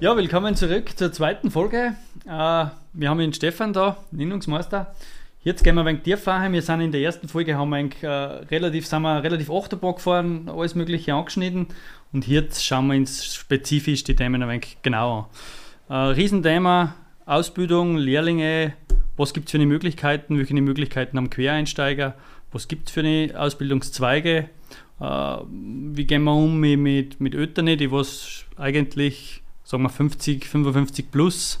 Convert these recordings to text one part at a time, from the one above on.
Ja, willkommen zurück zur zweiten Folge. Äh, wir haben den Stefan da, Nennungsmeister. Jetzt gehen wir ein wenig tiefer Wir sind in der ersten Folge, haben wir äh, relativ, sind wir relativ Achterbahn gefahren, alles Mögliche angeschnitten. Und jetzt schauen wir uns spezifisch die Themen ein wenig genauer an. Äh, Riesenthema, Ausbildung, Lehrlinge, was gibt es für eine Möglichkeiten, welche Möglichkeiten haben Quereinsteiger, was gibt es für eine Ausbildungszweige, äh, wie gehen wir um mit, mit, Eltern, die was eigentlich sagen wir 50, 55 plus.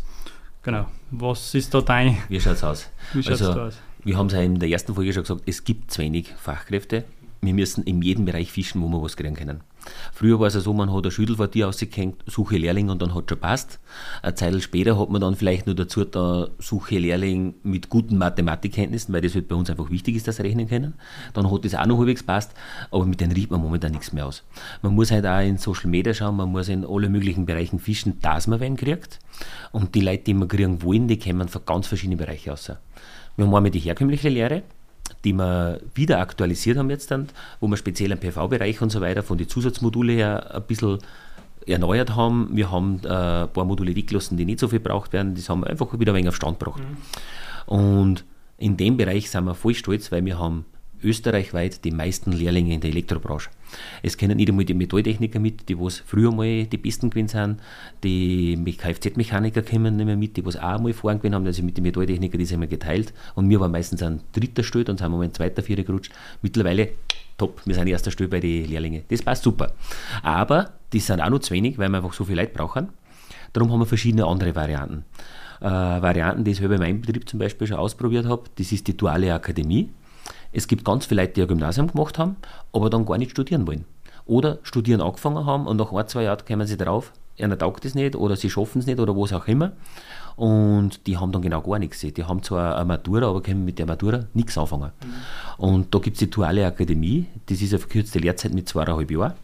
Genau. Was ist da dein? Wie schaut es aus? Wie schaut's also, aus? Wir haben es ja in der ersten Folge schon gesagt, es gibt zu wenig Fachkräfte. Wir müssen in jedem Bereich fischen, wo wir was kriegen können. Früher war es ja so, man hat ein Schüttelquartier ausgehängt, suche Lehrling und dann hat schon passt. Eine Zeit später hat man dann vielleicht nur dazu da suche Lehrling mit guten Mathematikkenntnissen, weil das halt bei uns einfach wichtig ist, dass sie rechnen können. Dann hat das auch noch halbwegs passt, aber mit denen riecht man momentan nichts mehr aus. Man muss halt auch in Social Media schauen, man muss in alle möglichen Bereichen fischen, dass man wen kriegt. Und die Leute, die man kriegen wollen, die kommen von ganz verschiedenen Bereichen aus. Wir haben einmal die herkömmliche Lehre, die wir wieder aktualisiert haben jetzt dann, wo wir speziell im PV-Bereich und so weiter von den Zusatzmodule her ein bisschen erneuert haben. Wir haben äh, ein paar Module weggelassen, die nicht so viel braucht werden. Das haben wir einfach wieder ein wenig auf Stand gebracht. Mhm. Und in dem Bereich sind wir voll stolz, weil wir haben österreichweit die meisten Lehrlinge in der Elektrobranche. Es kennen nicht einmal die Metalltechniker mit, die was früher mal die Besten gewesen sind, die Kfz-Mechaniker kommen nicht mehr mit, die was auch mal fahren gewesen haben, also mit den Metalltechnikern, die sind wir geteilt und wir waren meistens an dritter Stelle, dann sind wir mal in zweiter, vierter gerutscht. Mittlerweile top, wir sind erster Stelle bei den Lehrlingen. Das passt super. Aber die sind auch noch zu wenig, weil wir einfach so viel Leute brauchen. Darum haben wir verschiedene andere Varianten. Äh, Varianten, die ich in meinem Betrieb zum Beispiel schon ausprobiert habe, das ist die duale Akademie. Es gibt ganz viele Leute, die ein Gymnasium gemacht haben, aber dann gar nicht studieren wollen. Oder studieren angefangen haben und nach ein, zwei Jahren kommen sie drauf, einer taugt es nicht oder sie schaffen es nicht oder was auch immer. Und die haben dann genau gar nichts. Die haben zwar eine Matura, aber können mit der Matura nichts anfangen. Mhm. Und da gibt es die Duale Akademie, das ist eine verkürzte Lehrzeit mit zweieinhalb Jahren.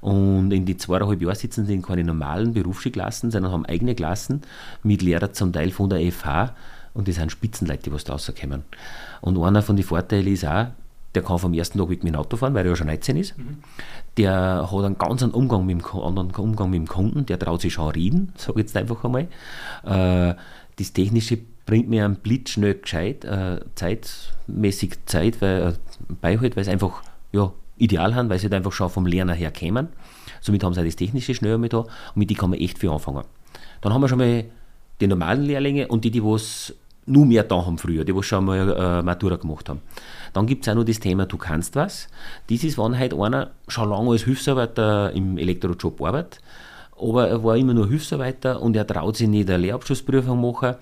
Und in die zweieinhalb Jahren sitzen sie in keine normalen Berufsschulklassen, sondern haben eigene Klassen mit Lehrern zum Teil von der FH und das sind Spitzenleute, die was da rauskommen. Und einer von den Vorteilen ist auch, der kann vom ersten Tag mit dem Auto fahren, weil er ja schon 19 ist. Mhm. Der hat einen ganz anderen Umgang mit dem, anderen Umgang mit dem Kunden, der traut sich schon reden, sage ich jetzt einfach einmal. Äh, das Technische bringt mir einen blitzschnell gescheit, äh, zeitmäßig Zeit weil, äh, beihält, weil es einfach ja, ideal haben, weil sie halt einfach schon vom Lerner her kämen. Somit haben sie auch das Technische schnell mit da und mit dem kann man echt viel anfangen. Dann haben wir schon mal die normalen Lehrlinge und die, die was nur mehr da haben früher, die was schon mal äh, Matura gemacht haben. Dann gibt es auch noch das Thema, du kannst was. Das ist, wenn halt einer schon lange als Hilfsarbeiter im Elektrojob arbeitet, aber er war immer nur Hilfsarbeiter und er traut sich nicht eine Lehrabschlussprüfung machen.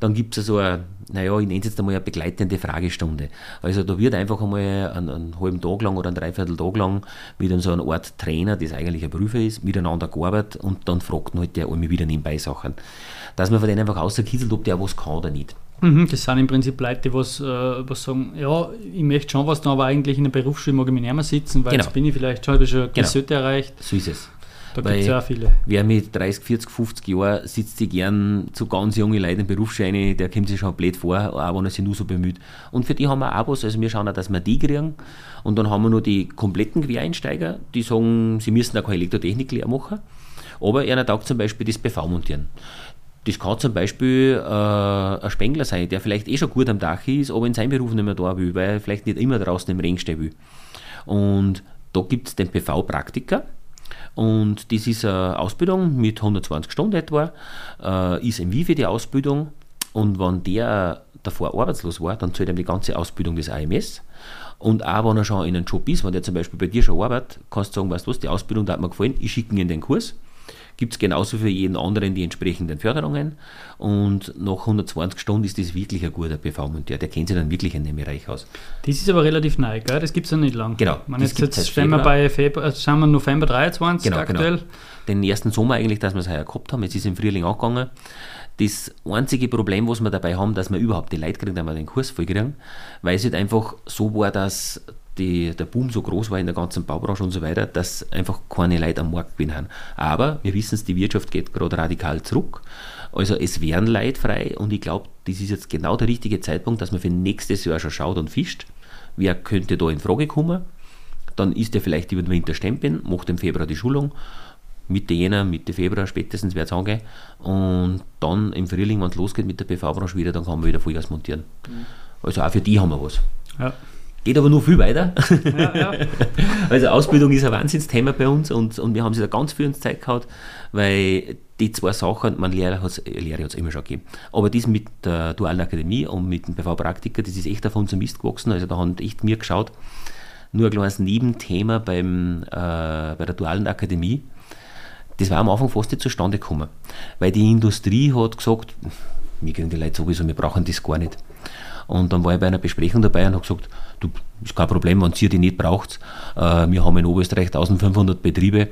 Dann gibt es so eine, naja, ich nenne es jetzt einmal eine begleitende Fragestunde. Also da wird einfach einmal einen, einen, halben Tag lang oder einen Dreiviertel Tag lang mit so einer Art Trainer, das eigentlich ein Prüfer ist, miteinander gearbeitet und dann fragt halt der einmal wieder nebenbei Sachen. Dass man von denen einfach außerkieselt, ob der was kann oder nicht. Mhm, das sind im Prinzip Leute, die was, äh, was sagen, ja, ich möchte schon was, aber eigentlich in der Berufsschule mag ich mich nicht mehr sitzen, weil genau. jetzt bin ich vielleicht schon, habe ich schon genau. erreicht. So ist es. Da gibt es ja auch viele. Wer mit 30, 40, 50 Jahren sitzt sich gern zu ganz jungen Leuten im Berufsschein, der kommt sich schon blöd vor, auch wenn er sich nur so bemüht. Und für die haben wir auch was, also wir schauen auch, dass wir die kriegen. Und dann haben wir noch die kompletten Quereinsteiger, die sagen, sie müssen auch keine Elektrotechnik leer machen. Aber einer taugt zum Beispiel das PV montieren. Das kann zum Beispiel äh, ein Spengler sein, der vielleicht eh schon gut am Dach ist, aber in seinem Beruf nicht mehr da will, weil er vielleicht nicht immer draußen im Regen stehen will. Und da gibt es den PV-Praktiker. Und das ist eine Ausbildung mit 120 Stunden etwa, äh, ist im Wifi die Ausbildung. Und wenn der davor arbeitslos war, dann zählt ihm die ganze Ausbildung des AMS. Und auch wenn er schon in einem Job ist, wenn der zum Beispiel bei dir schon arbeitet, kannst du sagen, weißt du was, die Ausbildung hat mir gefallen, ich schicke ihn in den Kurs gibt es genauso für jeden anderen die entsprechenden Förderungen. Und nach 120 Stunden ist das wirklich ein guter PV-Monteur. Der kennt sich dann wirklich in dem Bereich aus. Das ist aber relativ neu, gell? das gibt es ja nicht lang. Genau. Man jetzt jetzt stehen wir bei Februar, äh, wir November 23 genau, aktuell. Genau. Den ersten Sommer eigentlich, dass wir es heuer gehabt haben. Jetzt ist es im Frühling angegangen. Das einzige Problem, was wir dabei haben, dass wir überhaupt die Leute kriegen, dass wir den Kurs voll kriegen, weil es halt einfach so war, dass die, der Boom so groß war in der ganzen Baubranche und so weiter, dass einfach keine Leute am Markt gewinnen haben. Aber wir wissen es, die Wirtschaft geht gerade radikal zurück. Also es wären Leute frei und ich glaube, das ist jetzt genau der richtige Zeitpunkt, dass man für nächstes Jahr schon schaut und fischt. Wer könnte da in Frage kommen? Dann ist er vielleicht über den Winter stempeln, macht im Februar die Schulung, Mitte Jänner, Mitte Februar spätestens wird es angehen. Und dann im Frühling, wenn es losgeht mit der PV-Branche wieder, dann kann man wieder Vollgas montieren. Mhm. Also auch für die haben wir was. Ja. Geht aber nur viel weiter. Ja, ja. Also Ausbildung ist ein Wahnsinnsthema bei uns und, und wir haben sich da ganz viel ins Zeit gehabt, weil die zwei Sachen, man Lehre hat es immer schon gegeben. Aber das mit der Dualen Akademie und mit dem PV-Praktiker, das ist echt auf unserem Mist gewachsen. Also da haben echt mir geschaut. Nur ein kleines Nebenthema beim, äh, bei der Dualen Akademie. Das war am Anfang fast nicht zustande gekommen. Weil die Industrie hat gesagt, wir kriegen die Leute sowieso, wir brauchen das gar nicht. Und dann war ich bei einer Besprechung dabei und habe gesagt, du, ist kein Problem, wenn ihr die nicht braucht. Äh, wir haben in Oberösterreich 1500 Betriebe.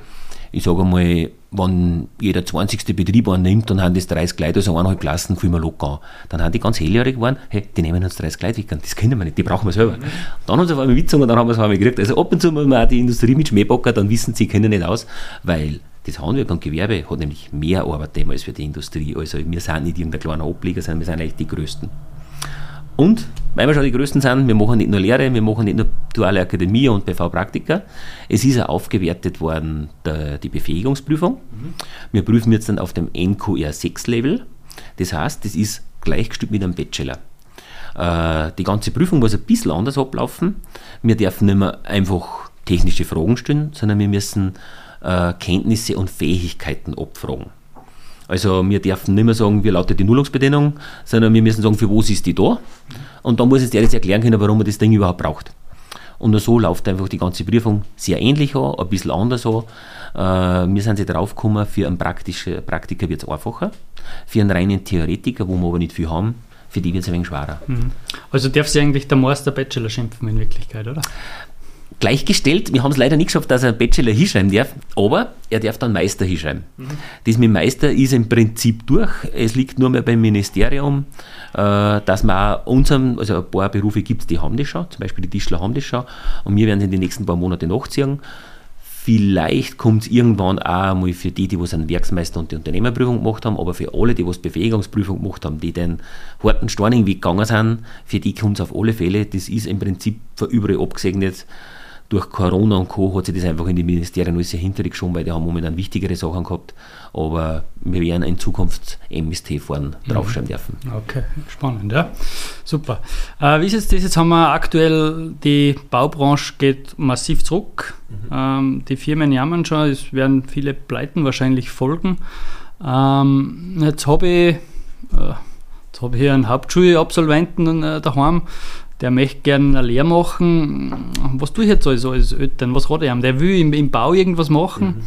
Ich sage einmal, wenn jeder 20. Betrieb annimmt, dann haben das 30 Leute, also eineinhalb Klassen, viel mehr locker an. Dann haben die ganz hellhörig geworden, hey, die nehmen uns 30 Leute weg, das können wir nicht, die brauchen wir selber. Mhm. Dann haben sie auf einmal und dann haben wir es auf einmal gekriegt. Also ab und zu muss man auch die Industrie mit Schmähbocker, dann wissen sie, können nicht aus, weil das Handwerk und Gewerbe hat nämlich mehr Arbeit als für die Industrie. Also wir sind nicht irgendein kleiner Ableger, sondern wir sind eigentlich die Größten. Und weil wir schon die Größten sind, wir machen nicht nur Lehre, wir machen nicht nur duale Akademie und BV-Praktika. Es ist auch aufgewertet worden der, die Befähigungsprüfung. Mhm. Wir prüfen jetzt dann auf dem NQR 6 Level. Das heißt, das ist gleichgestellt mit einem Bachelor. Äh, die ganze Prüfung muss ein bisschen anders ablaufen. Wir dürfen nicht mehr einfach technische Fragen stellen, sondern wir müssen äh, Kenntnisse und Fähigkeiten abfragen. Also wir dürfen nicht mehr sagen, wie lautet die Nullungsbedingung, sondern wir müssen sagen, für was ist die da? Und dann muss jetzt jetzt erklären können, warum man das Ding überhaupt braucht. Und so läuft einfach die ganze Prüfung sehr ähnlich an, ein bisschen anders an. Äh, wir sind sie drauf gekommen, für einen praktischen Praktiker wird es einfacher, für einen reinen Theoretiker, wo wir aber nicht viel haben, für die wird es ein wenig schwerer. Mhm. Also darf sie eigentlich der Master Bachelor schimpfen in Wirklichkeit, oder? Gleichgestellt. Wir haben es leider nicht geschafft, dass er einen Bachelor hinschreiben darf, aber er darf dann Meister hinschreiben. Mhm. Das mit Meister ist im Prinzip durch. Es liegt nur mehr beim Ministerium, äh, dass man auch unserem, also ein paar Berufe gibt die haben das schon, zum Beispiel die Tischler haben das schon und wir werden es in den nächsten paar Monaten nachziehen. Vielleicht kommt es irgendwann auch mal für die, die was einen Werksmeister und die Unternehmerprüfung gemacht haben, aber für alle, die was Befähigungsprüfung gemacht haben, die den harten Storning Weg gegangen sind, für die kommt es auf alle Fälle. Das ist im Prinzip für überall abgesegnet durch Corona und Co. hat sich das einfach in die Ministerien alles sehr hintergeschoben, weil die haben momentan wichtigere Sachen gehabt. Aber wir werden in Zukunft MST fahren mhm. draufschreiben dürfen. Okay, spannend, ja. Super. Äh, wie ist jetzt das? Jetzt haben wir aktuell, die Baubranche geht massiv zurück. Mhm. Ähm, die Firmen jammern schon, es werden viele Pleiten wahrscheinlich folgen. Ähm, jetzt habe ich, äh, jetzt ich hier einen Hauptschulabsolventen äh, daheim, der möchte gerne eine Lehre machen. Was tue ich jetzt als, als Eltern? Was hat er? Der will im, im Bau irgendwas machen. Mhm.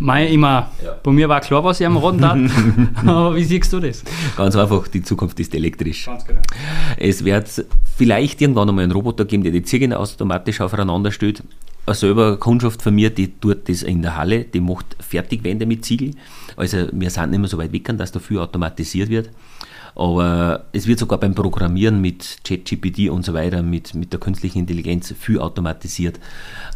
Mein, immer, ja. Bei mir war klar, was ich am Raden hat. Aber wie siehst du das? Ganz einfach, die Zukunft ist elektrisch. Ganz genau. Es wird vielleicht irgendwann einmal einen Roboter geben, der die Ziegen automatisch aufeinander stellt. Eine selber Kundschaft von mir, die tut das in der Halle, die macht Fertigwände mit Ziegel. Also wir sind nicht mehr so weit weg, dass dafür automatisiert wird. Aber es wird sogar beim Programmieren mit ChatGPT und so weiter, mit, mit der künstlichen Intelligenz viel automatisiert.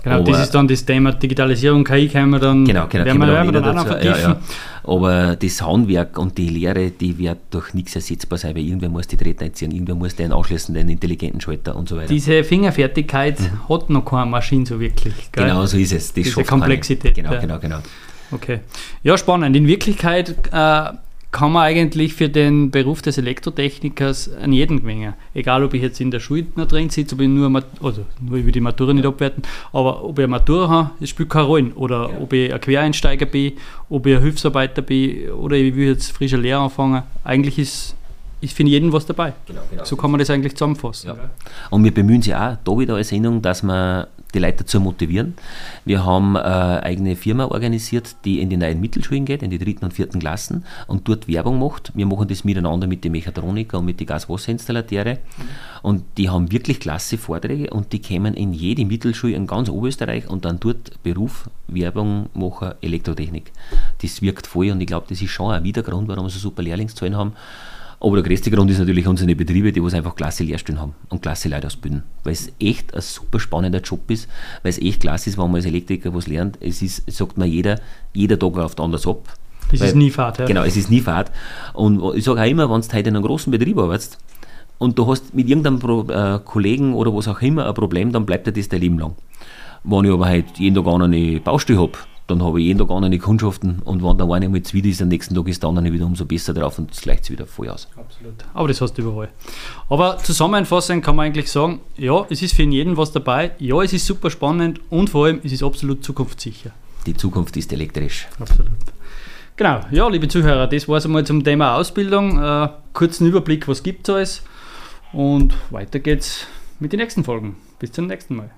Genau, Aber, das ist dann das Thema Digitalisierung, KI können wir dann, genau, genau, werden wir, wir dann, auch noch ja, ja. Aber das Handwerk und die Lehre, die wird durch nichts ersetzbar sein, weil irgendwer muss die Drähte einziehen, irgendwer muss den anschließen, den intelligenten Schalter und so weiter. Diese Fingerfertigkeit mhm. hat noch keine Maschine so wirklich. Gell? Genau so ist es. Das Diese Komplexität. Keine. Genau, genau, genau. Okay. Ja, spannend. In Wirklichkeit äh, kann man eigentlich für den Beruf des Elektrotechnikers an jeden gewinnen. Egal, ob ich jetzt in der Schule noch drin sitze, ob ich nur, also nur über die Matura nicht abwerten, aber ob ich eine Matura habe, das spielt keine Rolle. Oder ja. ob ich ein Quereinsteiger bin, ob ich ein Hilfsarbeiter bin oder ich will jetzt frischer Lehrer anfangen. Eigentlich ist ich finde jeden was dabei. Genau, genau. So kann man das eigentlich zusammenfassen. Ja. Und wir bemühen sich auch da wieder als Sendung, dass wir die Leute dazu motivieren. Wir haben eine eigene Firma organisiert, die in die neuen Mittelschulen geht, in die dritten und vierten Klassen und dort Werbung macht. Wir machen das miteinander mit den Mechatroniker und mit den Gaswasserinstallateure. Mhm. Und die haben wirklich klasse Vorträge und die kommen in jede Mittelschule in ganz Oberösterreich und dann dort Beruf, Werbung machen, Elektrotechnik. Das wirkt voll und ich glaube, das ist schon ein Widergrund, warum wir so super Lehrlingszahlen haben. Aber der größte Grund ist natürlich unsere Betriebe, die was einfach klasse Lehrstellen haben und klasse Leute ausbilden. Weil es echt ein super spannender Job ist, weil es echt klasse ist, wenn man als Elektriker was lernt. Es ist, sagt mir jeder, jeder Tag läuft anders ab. Es weil, ist nie Fahrt, ja. Genau, es ist nie Fahrt. Und ich sage auch immer, wenn du heute in einem großen Betrieb arbeitest und du hast mit irgendeinem Pro, äh, Kollegen oder was auch immer ein Problem, dann bleibt dir das dein Leben lang. Wenn ich aber halt jeden Tag eine Baustelle habe, dann habe ich jeden Tag andere Kundschaften und wenn der eine einmal zwiet ist, am nächsten Tag ist der andere wieder umso besser drauf und es gleicht sich wieder voll aus. Absolut. Aber das hast du überall. Aber zusammenfassend kann man eigentlich sagen, ja, es ist für jeden was dabei, ja, es ist super spannend und vor allem, es ist absolut zukunftssicher. Die Zukunft ist elektrisch. Absolut. Genau, ja, liebe Zuhörer, das war es einmal zum Thema Ausbildung. Äh, kurzen Überblick, was gibt es alles. Und weiter geht's mit den nächsten Folgen. Bis zum nächsten Mal.